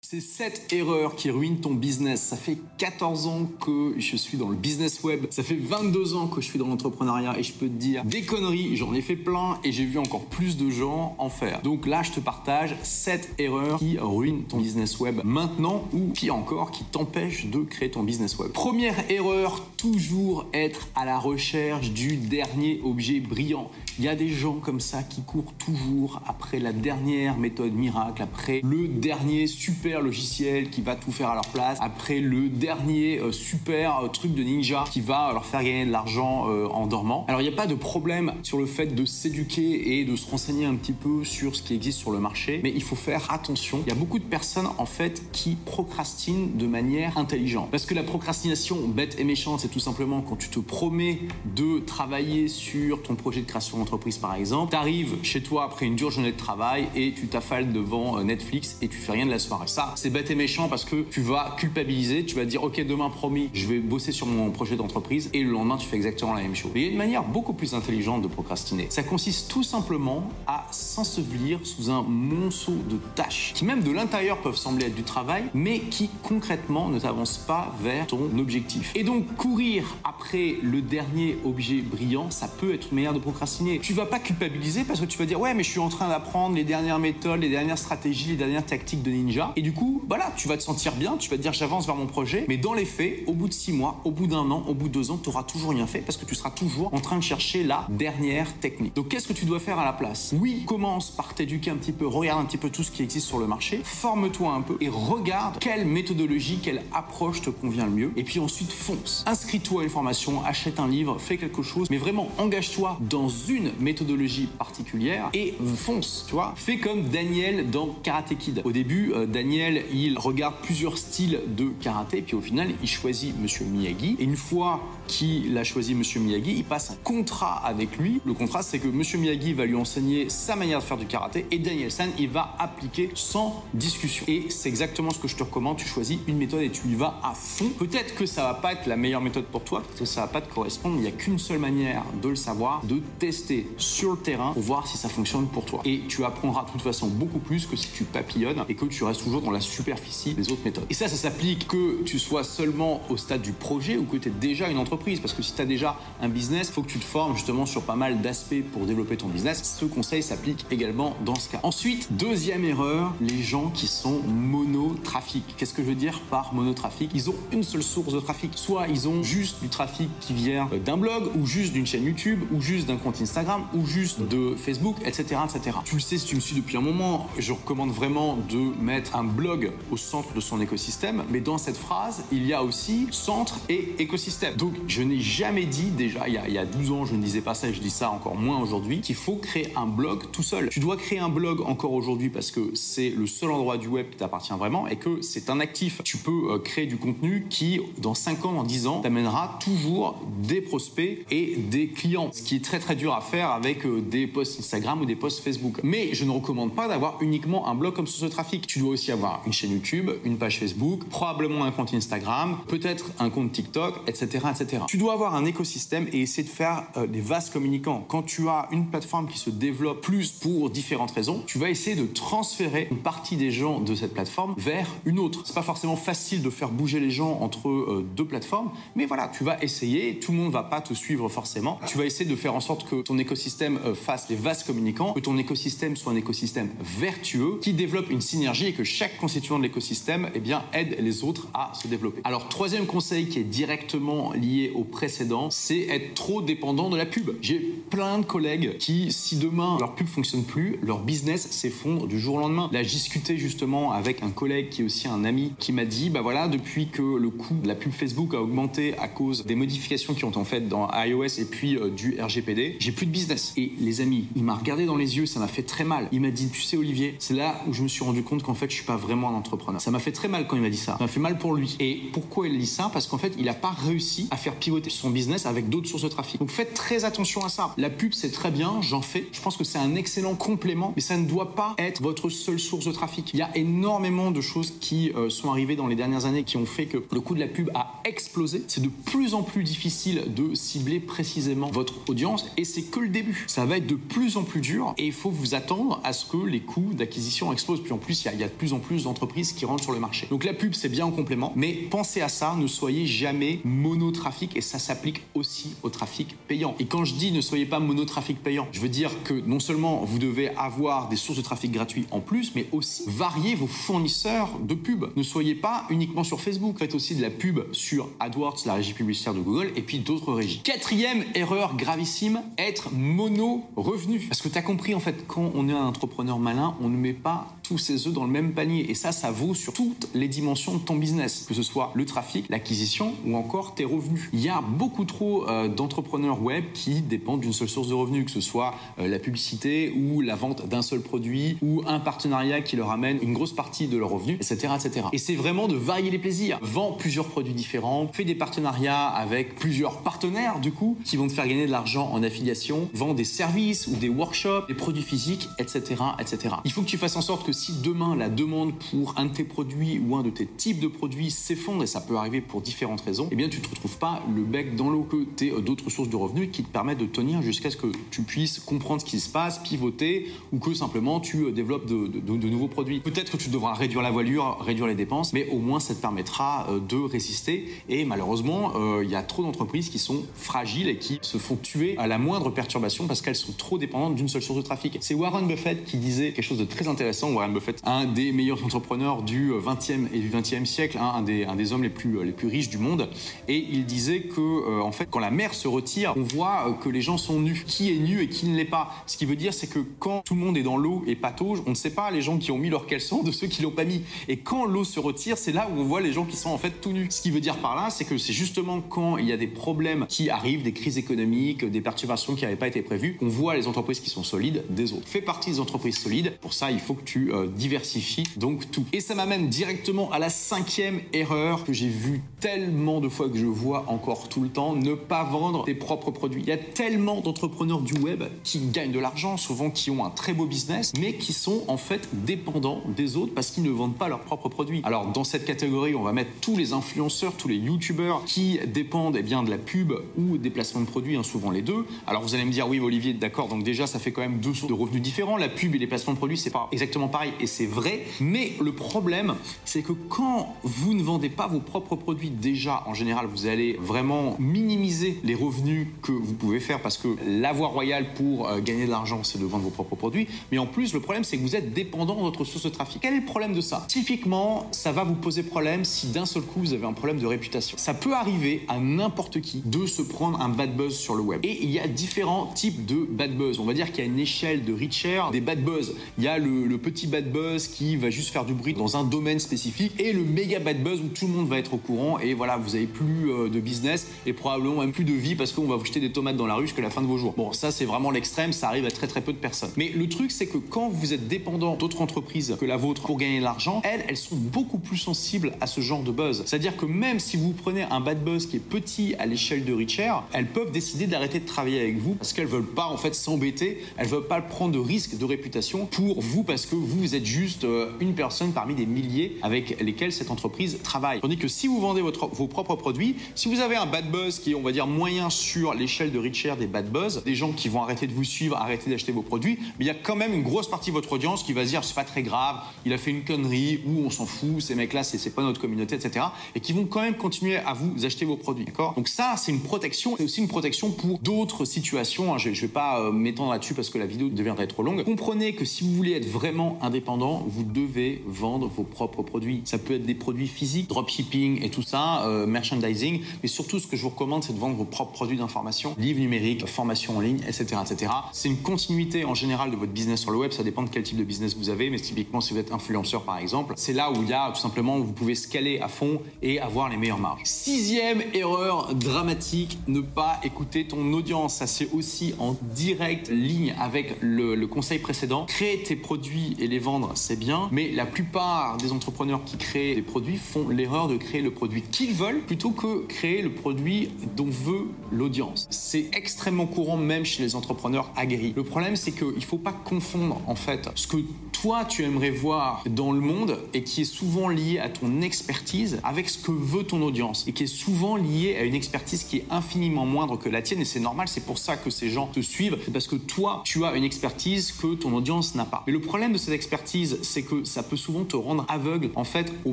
C'est cette erreur qui ruine ton business. Ça fait 14 ans que je suis dans le business web. Ça fait 22 ans que je suis dans l'entrepreneuriat et je peux te dire des conneries, j'en ai fait plein et j'ai vu encore plus de gens en faire. Donc là, je te partage 7 erreurs qui ruinent ton business web maintenant ou qui encore qui t'empêchent de créer ton business web. Première erreur, toujours être à la recherche du dernier objet brillant. Il y a des gens comme ça qui courent toujours après la dernière méthode miracle, après le dernier super logiciel qui va tout faire à leur place, après le dernier euh, super euh, truc de ninja qui va leur faire gagner de l'argent euh, en dormant. Alors il n'y a pas de problème sur le fait de s'éduquer et de se renseigner un petit peu sur ce qui existe sur le marché, mais il faut faire attention. Il y a beaucoup de personnes en fait qui procrastinent de manière intelligente. Parce que la procrastination bête et méchante, c'est tout simplement quand tu te promets de travailler sur ton projet de création d'entreprise par exemple, tu arrives chez toi après une dure journée de travail et tu t'affales devant Netflix et tu fais rien de la soirée. C'est bête et méchant parce que tu vas culpabiliser, tu vas dire ok demain promis, je vais bosser sur mon projet d'entreprise et le lendemain tu fais exactement la même chose. il y a une manière beaucoup plus intelligente de procrastiner. Ça consiste tout simplement à s'ensevelir sous un monceau de tâches qui même de l'intérieur peuvent sembler être du travail mais qui concrètement ne t'avancent pas vers ton objectif. Et donc courir après le dernier objet brillant, ça peut être une de procrastiner. Tu vas pas culpabiliser parce que tu vas dire ouais mais je suis en train d'apprendre les dernières méthodes, les dernières stratégies, les dernières tactiques de ninja et du coup, voilà, tu vas te sentir bien, tu vas te dire j'avance vers mon projet, mais dans les faits, au bout de six mois, au bout d'un an, au bout de deux ans, tu n'auras toujours rien fait parce que tu seras toujours en train de chercher la dernière technique. Donc qu'est-ce que tu dois faire à la place? Oui, commence par t'éduquer un petit peu, regarde un petit peu tout ce qui existe sur le marché, forme-toi un peu et regarde quelle méthodologie, quelle approche te convient le mieux. Et puis ensuite, fonce. Inscris-toi à une formation, achète un livre, fais quelque chose, mais vraiment engage-toi dans une méthodologie particulière et fonce, tu vois. Fais comme Daniel dans Karate Kid. Au début, euh, Daniel il regarde plusieurs styles de karaté, puis au final, il choisit Monsieur Miyagi. Et une fois qu'il a choisi Monsieur Miyagi, il passe un contrat avec lui. Le contrat, c'est que Monsieur Miyagi va lui enseigner sa manière de faire du karaté et Daniel San, il va appliquer sans discussion. Et c'est exactement ce que je te recommande. Tu choisis une méthode et tu y vas à fond. Peut-être que ça va pas être la meilleure méthode pour toi, parce que ça va pas te correspondre. Il n'y a qu'une seule manière de le savoir, de tester sur le terrain pour voir si ça fonctionne pour toi. Et tu apprendras de toute façon beaucoup plus que si tu papillonnes et que tu restes toujours dans la superficie des autres méthodes. Et ça, ça s'applique que tu sois seulement au stade du projet ou que tu es déjà une entreprise. Parce que si tu as déjà un business, faut que tu te formes justement sur pas mal d'aspects pour développer ton business. Ce conseil s'applique également dans ce cas. Ensuite, deuxième erreur, les gens qui sont monotrafic. Qu'est-ce que je veux dire par monotrafic Ils ont une seule source de trafic. Soit ils ont juste du trafic qui vient d'un blog ou juste d'une chaîne YouTube ou juste d'un compte Instagram ou juste de Facebook, etc., etc. Tu le sais si tu me suis depuis un moment, je recommande vraiment de mettre un blog au centre de son écosystème, mais dans cette phrase, il y a aussi centre et écosystème. Donc, je n'ai jamais dit déjà, il y, a, il y a 12 ans, je ne disais pas ça et je dis ça encore moins aujourd'hui, qu'il faut créer un blog tout seul. Tu dois créer un blog encore aujourd'hui parce que c'est le seul endroit du web qui t'appartient vraiment et que c'est un actif. Tu peux euh, créer du contenu qui, dans 5 ans, dans 10 ans, t'amènera toujours des prospects et des clients. Ce qui est très très dur à faire avec euh, des posts Instagram ou des posts Facebook. Mais je ne recommande pas d'avoir uniquement un blog comme source de trafic. Tu dois aussi avoir une chaîne YouTube, une page Facebook, probablement un compte Instagram, peut-être un compte TikTok, etc., etc. Tu dois avoir un écosystème et essayer de faire euh, des vases communicants. Quand tu as une plateforme qui se développe plus pour différentes raisons, tu vas essayer de transférer une partie des gens de cette plateforme vers une autre. C'est pas forcément facile de faire bouger les gens entre euh, deux plateformes, mais voilà, tu vas essayer. Tout le monde va pas te suivre forcément. Tu vas essayer de faire en sorte que ton écosystème euh, fasse des vases communicants, que ton écosystème soit un écosystème vertueux qui développe une synergie et que chaque constituant de l'écosystème eh bien, aide les autres à se développer. Alors, troisième conseil qui est directement lié au précédent, c'est être trop dépendant de la pub. J'ai plein de collègues qui, si demain leur pub fonctionne plus, leur business s'effondre du jour au lendemain. Là, j'ai discuté justement avec un collègue qui est aussi un ami qui m'a dit, bah voilà, depuis que le coût de la pub Facebook a augmenté à cause des modifications qui ont été faites dans iOS et puis euh, du RGPD, j'ai plus de business. Et les amis, il m'a regardé dans les yeux, ça m'a fait très mal. Il m'a dit, tu sais Olivier, c'est là où je me suis rendu compte qu'en fait, je suis pas vraiment un entrepreneur. Ça m'a fait très mal quand il m'a dit ça. Ça m'a fait mal pour lui. Et pourquoi il dit ça? Parce qu'en fait, il n'a pas réussi à faire pivoter son business avec d'autres sources de trafic. Donc faites très attention à ça. La pub, c'est très bien, j'en fais. Je pense que c'est un excellent complément, mais ça ne doit pas être votre seule source de trafic. Il y a énormément de choses qui euh, sont arrivées dans les dernières années qui ont fait que le coût de la pub a explosé. C'est de plus en plus difficile de cibler précisément votre audience et c'est que le début. Ça va être de plus en plus dur et il faut vous attendre à ce que les coûts d'acquisition explosent. Puis en plus, il y, a de plus en plus d'entreprises qui rentrent sur le marché. Donc la pub, c'est bien en complément, mais pensez à ça, ne soyez jamais monotrafic et ça s'applique aussi au trafic payant. Et quand je dis ne soyez pas monotrafic payant, je veux dire que non seulement vous devez avoir des sources de trafic gratuits en plus, mais aussi varier vos fournisseurs de pub. Ne soyez pas uniquement sur Facebook, faites aussi de la pub sur AdWords, la régie publicitaire de Google, et puis d'autres régies. Quatrième erreur gravissime, être mono-revenu. Parce que tu as compris, en fait, quand on est un entrepreneur malin, on ne met pas tous ses œufs dans le même panier. Et ça, ça vaut sur toutes les dimensions de ton business, que ce soit le trafic, l'acquisition ou encore tes revenus. Il y a beaucoup trop euh, d'entrepreneurs web qui dépendent d'une seule source de revenus, que ce soit euh, la publicité ou la vente d'un seul produit ou un partenariat qui leur amène une grosse partie de leurs revenus, etc. etc. Et c'est vraiment de varier les plaisirs. Vends plusieurs produits différents, fais des partenariats avec plusieurs partenaires, du coup, qui vont te faire gagner de l'argent en affiliation, vends des services ou des workshops, des produits physiques, etc., etc. Il faut que tu fasses en sorte que si demain la demande pour un de tes produits ou un de tes types de produits s'effondre, et ça peut arriver pour différentes raisons, eh bien tu ne te retrouves pas le bec dans l'eau, que tu aies d'autres sources de revenus qui te permettent de tenir jusqu'à ce que tu puisses comprendre ce qui se passe, pivoter, ou que simplement tu euh, développes de, nouveaux produits. Peut-être que tu devras réduire la voilure, réduire les dépenses, mais au moins ça te permettra euh, de résister. Et malheureusement, euh, il y a trop d'entreprises qui sont fragiles et qui se font tuer à la moindre perturbation parce qu'elles sont trop dépendantes d'une seule source de trafic. C'est Warren Buffett qui disait quelque chose de très intéressant. Warren Buffett, un des meilleurs entrepreneurs du 20e et du 20e siècle, hein, un, des, un des hommes les plus, les plus riches du monde. Et il disait que, euh, en fait, quand la mer se retire, on voit euh, que les gens sont nus. Qui est nu et qui ne l'est pas? Ce qui veut dire, c'est que quand tout le monde est dans l'eau et patauge, on ne sait pas les gens qui ont mis leurs caleçons de ceux qui l'ont pas mis. Et quand l'eau se retire, c'est là où on voit les gens qui sont en fait tout nus. Ce qui veut dire par là, c'est que c'est justement quand il y a des problèmes qui arrivent, des crises économiques, des perturbations qui n'avaient pas été prévues, qu'on voit les entreprises qui sont solides des autres. Fais partie des entreprises solides. Pour ça, il faut que tu euh, diversifies donc tout. Et ça m'amène directement à la cinquième erreur que j'ai vue tellement de fois que je vois encore tout le temps, ne pas vendre tes propres produits. Il y a tellement d'entrepreneurs du web qui gagnent de l'argent, souvent qui ont un très beau business, mais qui sont en fait dépendants des autres parce qu'ils ne vendent pas leurs propres produits. Alors dans cette catégorie, on va mettre tous les influenceurs, tous les youtubeurs qui dépendent eh bien, de la pub ou des placements de produits, hein, souvent les deux. Alors vous allez me dire, oui Olivier, d'accord, donc déjà ça fait quand même deux sources de revenus différents. La pub et les placements de produits, c'est pas exactement pareil et c'est vrai. Mais le problème, c'est que quand vous ne vendez pas vos propres produits, déjà en général, vous allez vraiment minimiser les revenus que vous pouvez faire parce que la voie royale pour euh, gagner de l'argent, c'est de vendre vos propres produits. Mais en plus, le problème, c'est que vous êtes dépendant de votre source de trafic. Quel est le problème de ça? Typiquement, ça va vous poser problème si d'un seul coup vous avez un problème de réputation. Ça peut arriver à n'importe qui de se prendre un bad buzz sur le web. Et il y a différents types de bad buzz. On va dire qu'il y a une échelle de richer des bad buzz. Il y a le, le petit bad buzz qui va juste faire du bruit dans un domaine spécifique et le méga bad buzz où tout le monde va être au courant et voilà, vous avez plus euh, de business et probablement même plus de vie parce qu'on va vous jeter des tomates dans la rue jusqu'à la fin de vos jours. Bon, ça c'est vraiment l'extrême, ça arrive à très très peu de personnes. Mais le truc c'est que quand vous êtes dépendant d'autres entreprises que la vôtre pour gagner de l'argent, elles, elles sont beaucoup plus sensibles à ce genre de buzz. C'est-à-dire que même si vous prenez un bad buzz qui est petit à l'échelle de Richer, elles peuvent décider d'arrêter de travailler avec vous parce qu'elles veulent pas en fait s'embêter, elles veulent pas prendre de risque de réputation pour vous parce que vous êtes juste euh, une personne parmi des milliers avec lesquelles cette entreprise travaille. Tandis que si vous vendez votre, vos propres produits, si vous avez un bad buzz qui est, on va dire, moyen sur l'échelle de Richer des bad buzz, des gens qui vont arrêter de vous suivre, arrêter d'acheter vos produits, mais il y a quand même une grosse partie de votre audience qui va se dire c'est pas très grave, il a fait une connerie, ou on s'en fout, ces mecs-là, c'est pas notre communauté, etc. Et qui vont quand même continuer à vous acheter vos produits. D'accord? Donc ça, c'est une protection, et aussi une protection pour d'autres situations. Hein. Je, je vais pas euh, m'étendre là-dessus parce que la vidéo deviendrait trop longue. Comprenez que si vous voulez être vraiment indépendant, vous devez vendre vos propres produits. Ça peut être des produits physiques, dropshipping et tout ça, euh, merchandising, mais surtout ce que je vous recommande, c'est de vendre vos propres produits d'information, livres numériques, formations en ligne, etc., etc. C'est une continuité en général de votre business sur le web. Ça dépend de quel type de business vous avez, mais typiquement si vous êtes influenceur par exemple, c'est là où il y a tout simplement où vous pouvez scaler à fond et avoir les meilleures marges. Sixième erreur dramatique, ne pas écouter ton audience. Ça c'est aussi en direct ligne avec le, le conseil précédent. Créer tes produits et les vendre, c'est bien, mais la plupart des entrepreneurs qui créent des produits font l'erreur de créer le produit qu'ils veulent plutôt que créer le produit dont veut l'audience. C'est extrêmement courant même chez les entrepreneurs aguerris. Le problème c'est qu'il ne faut pas confondre en fait ce que toi tu aimerais voir dans le monde et qui est souvent lié à ton expertise avec ce que veut ton audience et qui est souvent lié à une expertise qui est infiniment moindre que la tienne et c'est normal, c'est pour ça que ces gens te suivent, parce que toi, tu as une expertise que ton audience n'a pas. Mais le problème de cette expertise, c'est que ça peut souvent te rendre aveugle en fait aux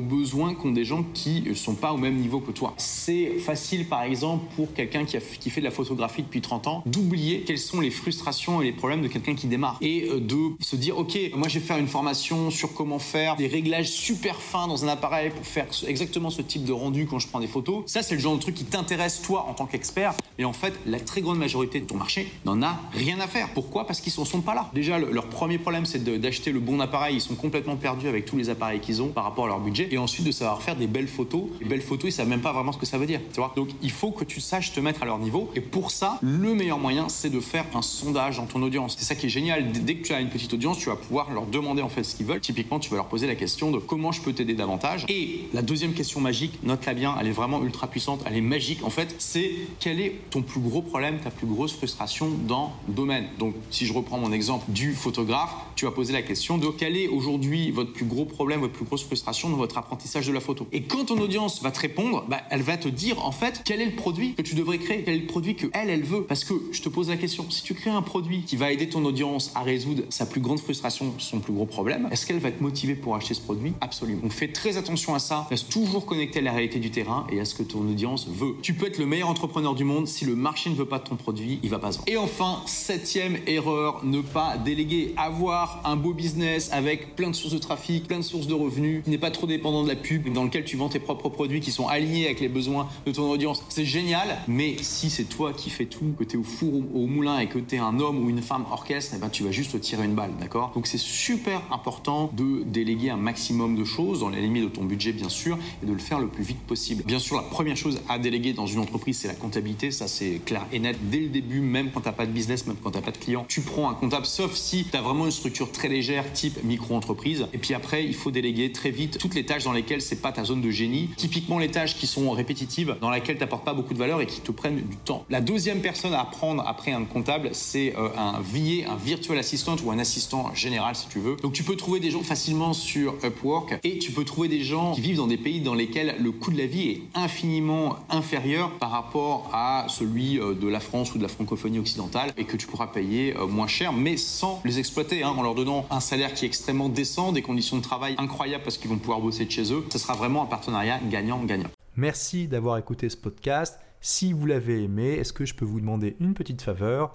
besoins qu'ont des gens qui sont pas au même niveau que toi. C'est facile par exemple pour quelqu'un qui, qui fait de la photographie depuis 30 ans d'oublier quelles sont les frustrations et les problèmes de quelqu'un qui démarre et euh, de se dire ok moi je vais une formation sur comment faire des réglages super fins dans un appareil pour faire exactement ce type de rendu quand je prends des photos. Ça c'est le genre de truc qui t'intéresse toi en tant qu'expert et en fait la très grande majorité de ton marché n'en a rien à faire. Pourquoi? Parce qu'ils ne sont pas là. Déjà leur premier problème c'est d'acheter le bon appareil. Ils sont complètement perdus avec tous les appareils qu'ils ont par rapport à leur budget et ensuite de savoir faire des belles photos. Les belles photos ils savent même pas vraiment ce que ça veut dire. Tu vois Donc il faut que tu saches te mettre à leur niveau et pour ça le meilleur moyen c'est de faire un sondage dans ton audience. C'est ça qui est génial. Dès que tu as une petite audience, tu vas pouvoir leur demander en fait ce qu'ils veulent. Typiquement, tu vas leur poser la question de comment je peux t'aider davantage. Et la deuxième question magique, note-la bien, elle est vraiment ultra puissante, elle est magique en fait, c'est quel est ton plus gros problème, ta plus grosse frustration dans le domaine? Donc, si je reprends mon exemple du photographe, tu vas poser la question de quel est aujourd'hui votre plus gros problème, votre plus grosse frustration dans votre apprentissage de la photo? Et quand ton audience va te répondre, bah, elle va te dire en fait quel est le produit que tu devrais créer, quel est le produit que elle, elle veut? Parce que je te pose la question, si tu crées un produit qui va aider ton audience à résoudre sa plus grande frustration, son plus gros problème, est-ce qu'elle va être motivée pour acheter ce produit? Absolument. Donc fais très attention à ça, reste toujours connecté à la réalité du terrain et à ce que ton audience veut. Tu peux être le meilleur entrepreneur du monde, si le marché ne veut pas de ton produit, il va pas se vendre. Et enfin, septième erreur, ne pas déléguer. Avoir un beau business avec plein de sources de trafic, plein de sources de revenus, qui n'est pas trop dépendant de la pub, dans lequel tu vends tes propres produits qui sont alignés avec les besoins de ton audience, c'est génial, mais si c'est toi qui fais tout, que tu es au four au moulin et que tu es un homme ou une femme orchestre, eh ben, tu vas juste te tirer une balle, d'accord? Donc c'est super important de déléguer un maximum de choses, dans les limites de ton budget bien sûr, et de le faire le plus vite possible. Bien sûr, la première chose à déléguer dans une entreprise, c'est la comptabilité, ça c'est clair et net dès le début, même quand tu n'as pas de business, même quand tu n'as pas de clients, tu prends un comptable, sauf si tu as vraiment une structure très légère, type micro-entreprise. Et puis après, il faut déléguer très vite toutes les tâches dans lesquelles c'est pas ta zone de génie, typiquement les tâches qui sont répétitives, dans lesquelles tu n'apportes pas beaucoup de valeur et qui te prennent du temps. La deuxième personne à prendre après un comptable, c'est euh, un VA, un virtual assistant ou un assistant général si tu veux. Donc tu peux trouver des gens facilement sur Upwork et tu peux trouver des gens qui vivent dans des pays dans lesquels le coût de la vie est infiniment inférieur par rapport à celui euh, de la France ou de la francophonie occidentale et que tu pourras payer euh, moins cher mais sans les exploiter hein, en leur donnant un salaire qui est extrêmement décent, des conditions de travail incroyables parce qu'ils vont pouvoir bosser de chez eux. Ce sera vraiment un partenariat gagnant-gagnant. Merci d'avoir écouté ce podcast. Si vous l'avez aimé, est-ce que je peux vous demander une petite faveur?